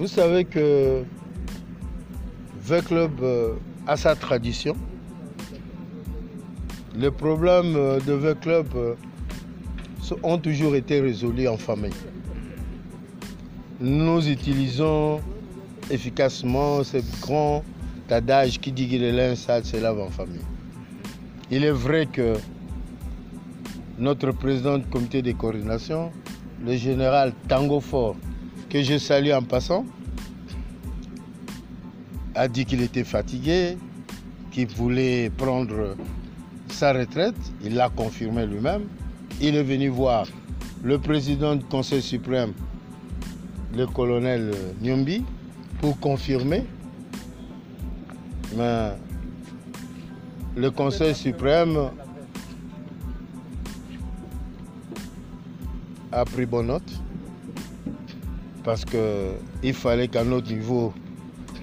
Vous savez que V Club euh, a sa tradition. Les problèmes euh, de V Club euh, ont toujours été résolus en famille. Nous utilisons efficacement ce grand adage qui dit que le linge sale se lave en famille. Il est vrai que notre président du comité de coordination, le général Tango Fort, que je salue en passant, a dit qu'il était fatigué, qu'il voulait prendre sa retraite. Il l'a confirmé lui-même. Il est venu voir le président du Conseil suprême, le colonel Nyombi, pour confirmer. Mais le Conseil suprême a pris bonne note parce qu'il fallait qu'à notre niveau,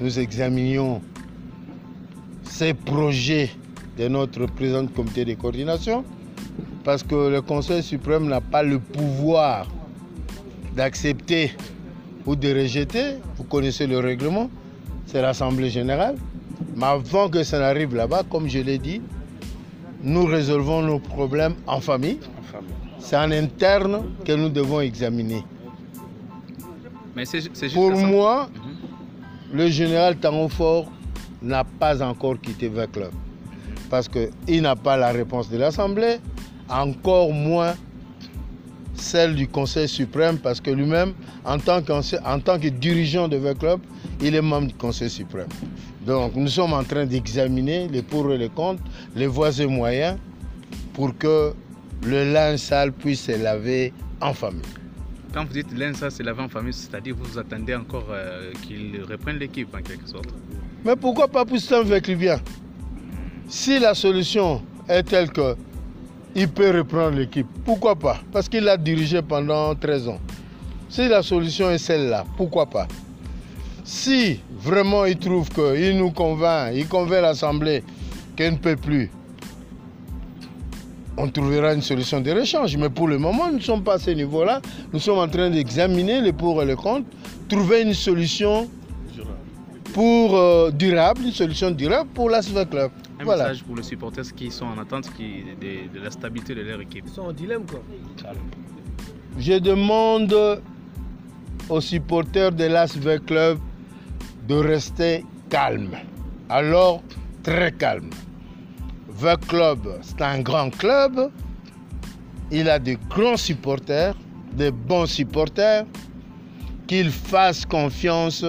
nous examinions ces projets de notre président du comité de coordination parce que le Conseil suprême n'a pas le pouvoir d'accepter ou de rejeter. Vous connaissez le règlement, c'est l'Assemblée générale. Mais avant que ça n'arrive là-bas, comme je l'ai dit, nous résolvons nos problèmes en famille. C'est en interne que nous devons examiner. Mais Pour moi, le général Tangofor n'a pas encore quitté le club. Parce qu'il n'a pas la réponse de l'Assemblée, encore moins celle du Conseil suprême, parce que lui-même, en, tant que dirigeant de V Club, il est membre du Conseil suprême. Donc nous sommes en train d'examiner les pour et les contre, les voies et moyens, pour que le linge sale puisse se laver en famille. Quand vous dites linge sale se laver en famille, c'est-à-dire vous attendez encore euh, qu'il reprenne l'équipe en quelque sorte Mais pourquoi pas pousser avec lui bien Si la solution est telle que il peut reprendre l'équipe. Pourquoi pas? Parce qu'il l'a dirigé pendant 13 ans. Si la solution est celle-là, pourquoi pas? Si vraiment il trouve qu'il nous convainc, il convainc l'Assemblée qu'elle ne peut plus, on trouvera une solution de rechange. Mais pour le moment, nous ne sommes pas à ce niveau-là. Nous sommes en train d'examiner les pour et les contre, trouver une solution pour euh, durable, une solution durable pour la Club. Un message pour les supporters qui sont en attente de, la stabilité de leur équipe. Ils sont en dilemme quoi. Je demande aux supporters de l'ASV Club de rester calmes. Alors, très calme. V Club, c'est un grand club. Il a de grands supporters, de bons supporters. Qu'ils fassent confiance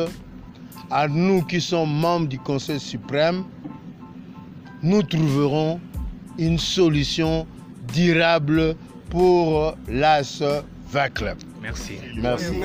à nous qui sommes membres du Conseil suprême nous trouverons une solution durable pour l'AS 20 Club. Merci. Merci.